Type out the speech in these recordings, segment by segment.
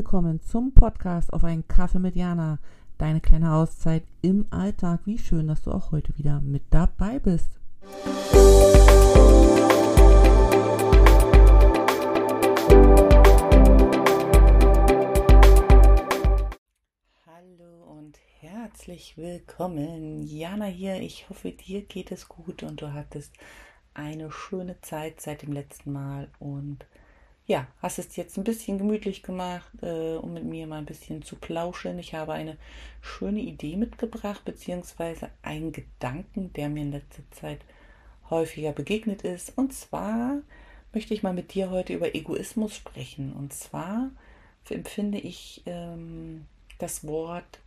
Willkommen zum Podcast auf einen Kaffee mit Jana. Deine kleine Auszeit im Alltag. Wie schön, dass du auch heute wieder mit dabei bist. Hallo und herzlich willkommen. Jana hier. Ich hoffe, dir geht es gut und du hattest eine schöne Zeit seit dem letzten Mal und ja, hast es jetzt ein bisschen gemütlich gemacht, äh, um mit mir mal ein bisschen zu plauschen. Ich habe eine schöne Idee mitgebracht, beziehungsweise einen Gedanken, der mir in letzter Zeit häufiger begegnet ist. Und zwar möchte ich mal mit dir heute über Egoismus sprechen. Und zwar empfinde ich ähm, das Wort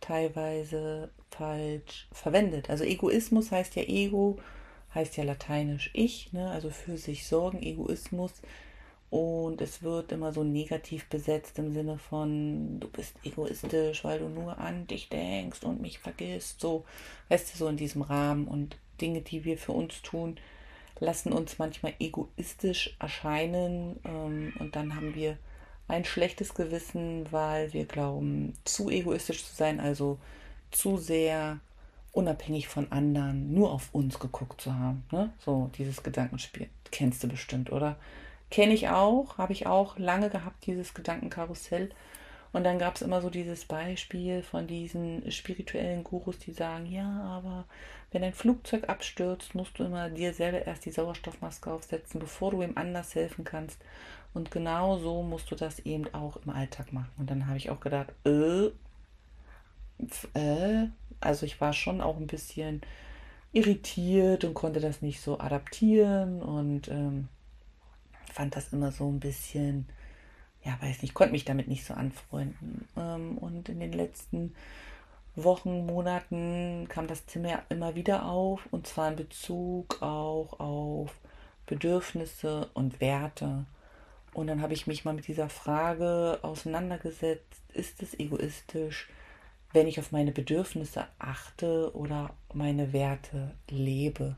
teilweise falsch verwendet. Also Egoismus heißt ja Ego, heißt ja lateinisch ich, ne? also für sich sorgen, Egoismus und es wird immer so negativ besetzt im Sinne von, du bist egoistisch, weil du nur an dich denkst und mich vergisst. So, weißt du, so in diesem Rahmen. Und Dinge, die wir für uns tun, lassen uns manchmal egoistisch erscheinen. Ähm, und dann haben wir ein schlechtes Gewissen, weil wir glauben, zu egoistisch zu sein, also zu sehr unabhängig von anderen, nur auf uns geguckt zu haben. Ne? So, dieses Gedankenspiel kennst du bestimmt, oder? Kenne ich auch, habe ich auch lange gehabt, dieses Gedankenkarussell. Und dann gab es immer so dieses Beispiel von diesen spirituellen Gurus, die sagen, ja, aber wenn ein Flugzeug abstürzt, musst du immer dir selber erst die Sauerstoffmaske aufsetzen, bevor du ihm anders helfen kannst. Und genau so musst du das eben auch im Alltag machen. Und dann habe ich auch gedacht, äh, äh, also ich war schon auch ein bisschen irritiert und konnte das nicht so adaptieren und ähm, fand das immer so ein bisschen, ja, weiß nicht, konnte mich damit nicht so anfreunden. Ähm, und in den letzten Wochen, Monaten kam das Thema immer wieder auf und zwar in Bezug auch auf Bedürfnisse und Werte. Und dann habe ich mich mal mit dieser Frage auseinandergesetzt, ist es egoistisch, wenn ich auf meine Bedürfnisse achte oder meine Werte lebe?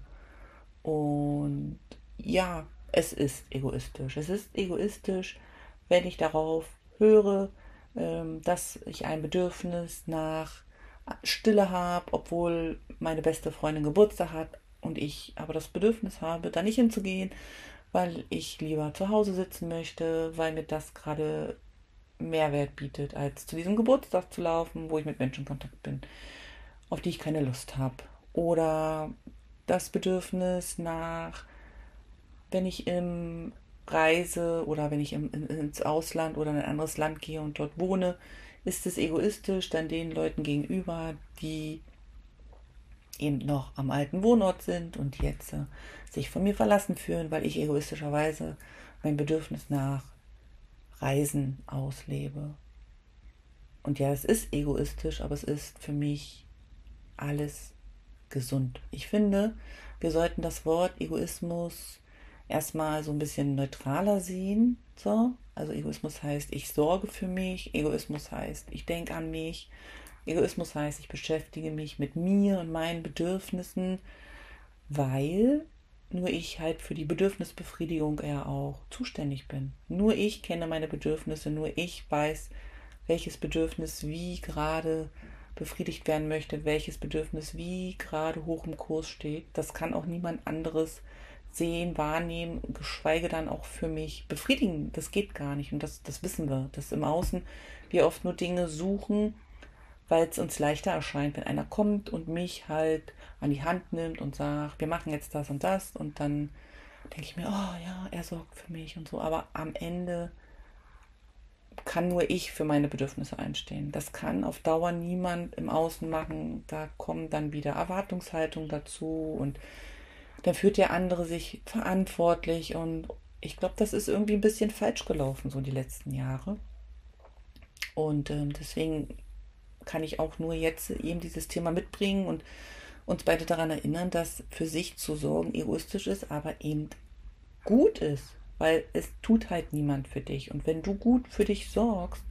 Und ja, es ist egoistisch. Es ist egoistisch, wenn ich darauf höre, ähm, dass ich ein Bedürfnis nach Stille habe, obwohl meine beste Freundin Geburtstag hat und ich aber das Bedürfnis habe, da nicht hinzugehen, weil ich lieber zu Hause sitzen möchte, weil mir das gerade Mehrwert bietet, als zu diesem Geburtstag zu laufen, wo ich mit Menschen in Kontakt bin, auf die ich keine Lust habe. Oder das Bedürfnis nach wenn ich im Reise oder wenn ich im, in, ins Ausland oder in ein anderes Land gehe und dort wohne, ist es egoistisch dann den Leuten gegenüber, die eben noch am alten Wohnort sind und jetzt äh, sich von mir verlassen fühlen, weil ich egoistischerweise mein Bedürfnis nach Reisen auslebe. Und ja, es ist egoistisch, aber es ist für mich alles gesund. Ich finde, wir sollten das Wort Egoismus erstmal so ein bisschen neutraler sehen. So, also Egoismus heißt, ich sorge für mich, Egoismus heißt, ich denke an mich, Egoismus heißt, ich beschäftige mich mit mir und meinen Bedürfnissen, weil nur ich halt für die Bedürfnisbefriedigung ja auch zuständig bin. Nur ich kenne meine Bedürfnisse, nur ich weiß, welches Bedürfnis wie gerade befriedigt werden möchte, welches Bedürfnis wie gerade hoch im Kurs steht. Das kann auch niemand anderes sehen, wahrnehmen, geschweige dann auch für mich befriedigen. Das geht gar nicht. Und das, das wissen wir, dass im Außen wir oft nur Dinge suchen, weil es uns leichter erscheint, wenn einer kommt und mich halt an die Hand nimmt und sagt, wir machen jetzt das und das. Und dann denke ich mir, oh ja, er sorgt für mich und so. Aber am Ende kann nur ich für meine Bedürfnisse einstehen. Das kann auf Dauer niemand im Außen machen. Da kommen dann wieder Erwartungshaltungen dazu und dann fühlt der andere sich verantwortlich und ich glaube, das ist irgendwie ein bisschen falsch gelaufen, so die letzten Jahre. Und ähm, deswegen kann ich auch nur jetzt eben dieses Thema mitbringen und uns beide daran erinnern, dass für sich zu sorgen egoistisch ist, aber eben gut ist, weil es tut halt niemand für dich. Und wenn du gut für dich sorgst,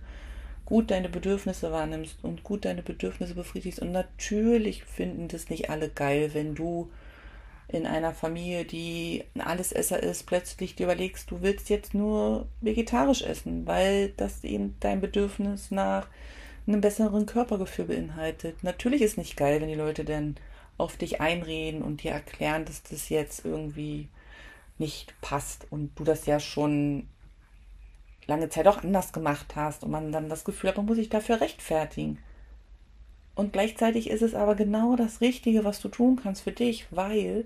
gut deine Bedürfnisse wahrnimmst und gut deine Bedürfnisse befriedigst, und natürlich finden das nicht alle geil, wenn du in einer Familie, die ein Allesesser ist, plötzlich dir überlegst, du willst jetzt nur vegetarisch essen, weil das eben dein Bedürfnis nach einem besseren Körpergefühl beinhaltet. Natürlich ist nicht geil, wenn die Leute dann auf dich einreden und dir erklären, dass das jetzt irgendwie nicht passt und du das ja schon lange Zeit auch anders gemacht hast und man dann das Gefühl hat, man muss sich dafür rechtfertigen. Und gleichzeitig ist es aber genau das Richtige, was du tun kannst für dich, weil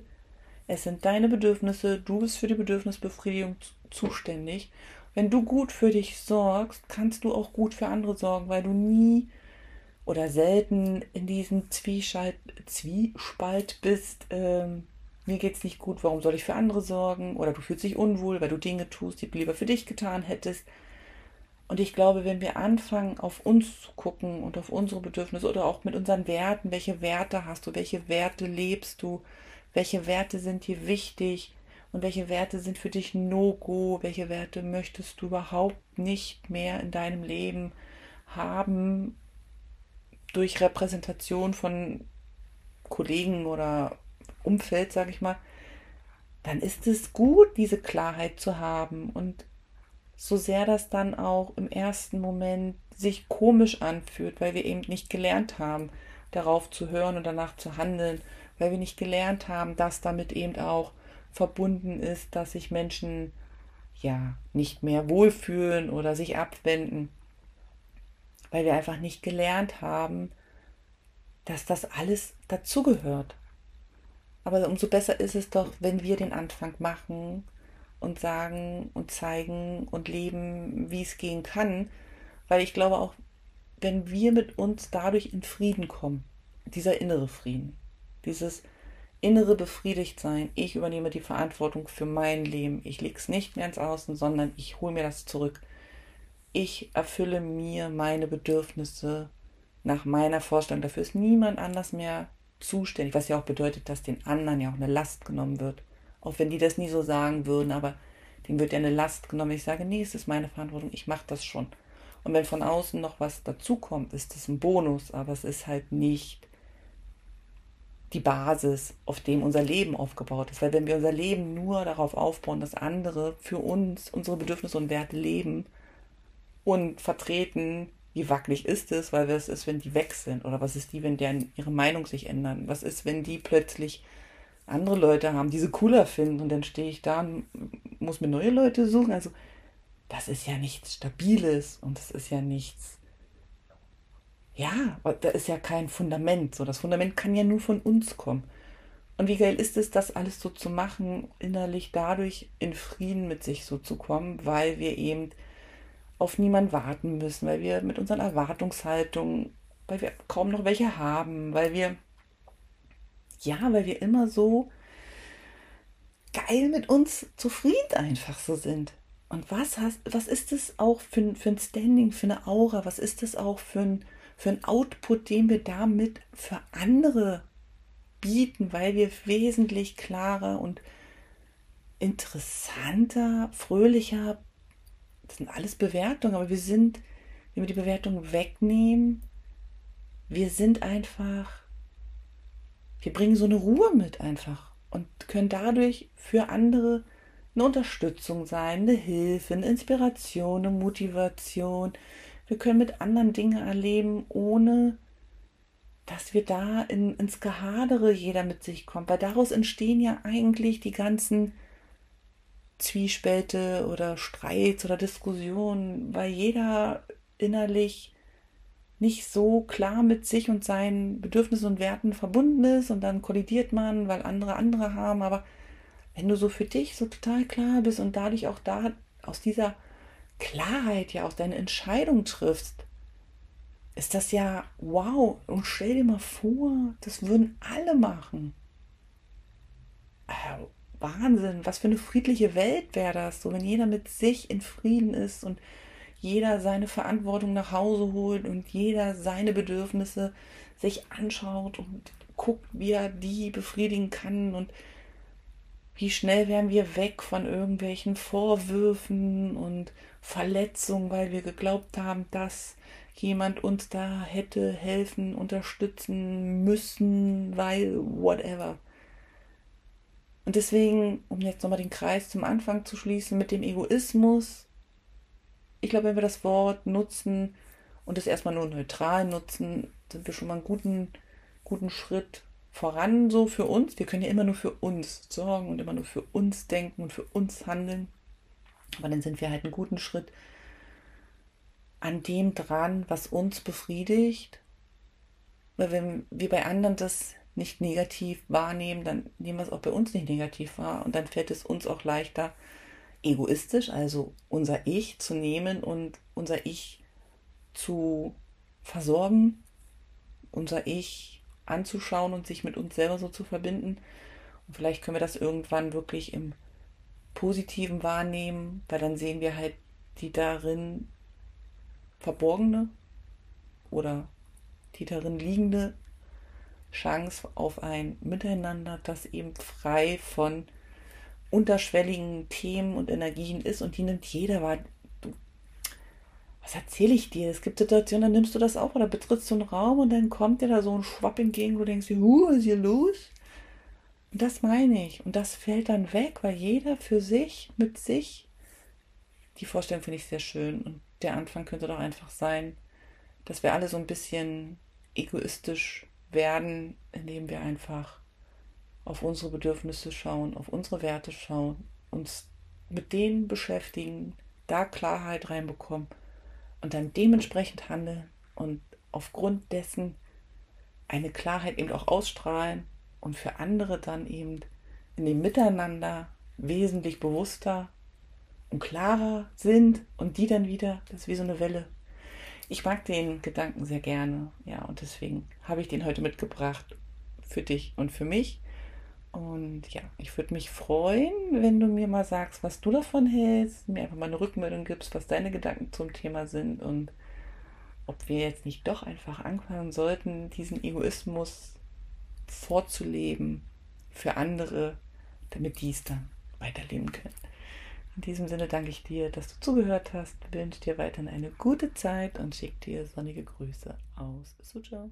es sind deine Bedürfnisse, du bist für die Bedürfnisbefriedigung zuständig. Wenn du gut für dich sorgst, kannst du auch gut für andere sorgen, weil du nie oder selten in diesem Zwiespalt, Zwiespalt bist. Ähm, mir geht's nicht gut, warum soll ich für andere sorgen? Oder du fühlst dich unwohl, weil du Dinge tust, die du lieber für dich getan hättest. Und ich glaube, wenn wir anfangen, auf uns zu gucken und auf unsere Bedürfnisse oder auch mit unseren Werten, welche Werte hast du, welche Werte lebst du, welche Werte sind dir wichtig? Und welche Werte sind für dich No-Go, welche Werte möchtest du überhaupt nicht mehr in deinem Leben haben durch Repräsentation von Kollegen oder Umfeld, sage ich mal, dann ist es gut, diese Klarheit zu haben und so sehr das dann auch im ersten Moment sich komisch anfühlt, weil wir eben nicht gelernt haben, darauf zu hören und danach zu handeln weil wir nicht gelernt haben, dass damit eben auch verbunden ist, dass sich Menschen ja nicht mehr wohlfühlen oder sich abwenden, weil wir einfach nicht gelernt haben, dass das alles dazugehört. Aber umso besser ist es doch, wenn wir den Anfang machen und sagen und zeigen und leben, wie es gehen kann, weil ich glaube auch, wenn wir mit uns dadurch in Frieden kommen, dieser innere Frieden, dieses innere befriedigt sein. Ich übernehme die Verantwortung für mein Leben. Ich lege es nicht mehr ins Außen, sondern ich hole mir das zurück. Ich erfülle mir meine Bedürfnisse nach meiner Vorstellung. Dafür ist niemand anders mehr zuständig, was ja auch bedeutet, dass den anderen ja auch eine Last genommen wird. Auch wenn die das nie so sagen würden, aber denen wird ja eine Last genommen. Ich sage, nee, es ist meine Verantwortung, ich mache das schon. Und wenn von außen noch was dazukommt, ist das ein Bonus, aber es ist halt nicht die Basis, auf dem unser Leben aufgebaut ist. Weil wenn wir unser Leben nur darauf aufbauen, dass andere für uns unsere Bedürfnisse und Werte leben und vertreten, wie wackelig ist es, weil was ist, wenn die weg sind? Oder was ist die, wenn deren ihre Meinung sich ändern? Was ist, wenn die plötzlich andere Leute haben, die sie cooler finden und dann stehe ich da und muss mir neue Leute suchen? Also das ist ja nichts Stabiles und das ist ja nichts ja, da ist ja kein Fundament. So, das Fundament kann ja nur von uns kommen. Und wie geil ist es, das alles so zu machen, innerlich dadurch in Frieden mit sich so zu kommen, weil wir eben auf niemanden warten müssen, weil wir mit unseren Erwartungshaltungen, weil wir kaum noch welche haben, weil wir, ja, weil wir immer so geil mit uns zufrieden einfach so sind. Und was, hast, was ist das auch für, für ein Standing, für eine Aura? Was ist das auch für ein, für einen Output, den wir damit für andere bieten, weil wir wesentlich klarer und interessanter, fröhlicher, das sind alles Bewertungen, aber wir sind, wenn wir die Bewertung wegnehmen, wir sind einfach, wir bringen so eine Ruhe mit einfach und können dadurch für andere eine Unterstützung sein, eine Hilfe, eine Inspiration, eine Motivation, wir können mit anderen Dinge erleben, ohne dass wir da in, ins Gehadere jeder mit sich kommt. Weil daraus entstehen ja eigentlich die ganzen Zwiespälte oder Streits oder Diskussionen, weil jeder innerlich nicht so klar mit sich und seinen Bedürfnissen und Werten verbunden ist und dann kollidiert man, weil andere andere haben. Aber wenn du so für dich so total klar bist und dadurch auch da aus dieser Klarheit ja auch deine Entscheidung triffst, ist das ja wow. Und stell dir mal vor, das würden alle machen. Äh, Wahnsinn, was für eine friedliche Welt wäre das, so wenn jeder mit sich in Frieden ist und jeder seine Verantwortung nach Hause holt und jeder seine Bedürfnisse sich anschaut und guckt, wie er die befriedigen kann und wie schnell wären wir weg von irgendwelchen Vorwürfen und Verletzung, weil wir geglaubt haben, dass jemand uns da hätte helfen, unterstützen müssen, weil whatever. Und deswegen, um jetzt nochmal den Kreis zum Anfang zu schließen, mit dem Egoismus, ich glaube, wenn wir das Wort nutzen und es erstmal nur neutral nutzen, sind wir schon mal einen guten, guten Schritt voran so für uns. Wir können ja immer nur für uns sorgen und immer nur für uns denken und für uns handeln. Aber dann sind wir halt einen guten Schritt an dem dran, was uns befriedigt. Weil wenn wir bei anderen das nicht negativ wahrnehmen, dann nehmen wir es auch bei uns nicht negativ wahr und dann fällt es uns auch leichter, egoistisch, also unser Ich zu nehmen und unser Ich zu versorgen, unser Ich anzuschauen und sich mit uns selber so zu verbinden. Und vielleicht können wir das irgendwann wirklich im Positiven wahrnehmen, weil dann sehen wir halt die darin verborgene oder die darin liegende Chance auf ein Miteinander, das eben frei von unterschwelligen Themen und Energien ist und die nimmt jeder wahr. Was erzähle ich dir? Es gibt Situationen, dann nimmst du das auch oder betrittst du einen Raum und dann kommt dir da so ein Schwapp entgegen, wo du denkst, huh, was ist hier los? Und das meine ich. Und das fällt dann weg, weil jeder für sich, mit sich, die Vorstellung finde ich sehr schön. Und der Anfang könnte doch einfach sein, dass wir alle so ein bisschen egoistisch werden, indem wir einfach auf unsere Bedürfnisse schauen, auf unsere Werte schauen, uns mit denen beschäftigen, da Klarheit reinbekommen und dann dementsprechend handeln und aufgrund dessen eine Klarheit eben auch ausstrahlen und für andere dann eben in dem Miteinander wesentlich bewusster und klarer sind und die dann wieder, das ist wie so eine Welle, ich mag den Gedanken sehr gerne, ja, und deswegen habe ich den heute mitgebracht für dich und für mich. Und ja, ich würde mich freuen, wenn du mir mal sagst, was du davon hältst, mir einfach mal eine Rückmeldung gibst, was deine Gedanken zum Thema sind und ob wir jetzt nicht doch einfach anfangen sollten, diesen Egoismus vorzuleben für andere, damit die es dann weiterleben können. In diesem Sinne danke ich dir, dass du zugehört hast, wünsche dir weiterhin eine gute Zeit und schicke dir sonnige Grüße aus Suzhou.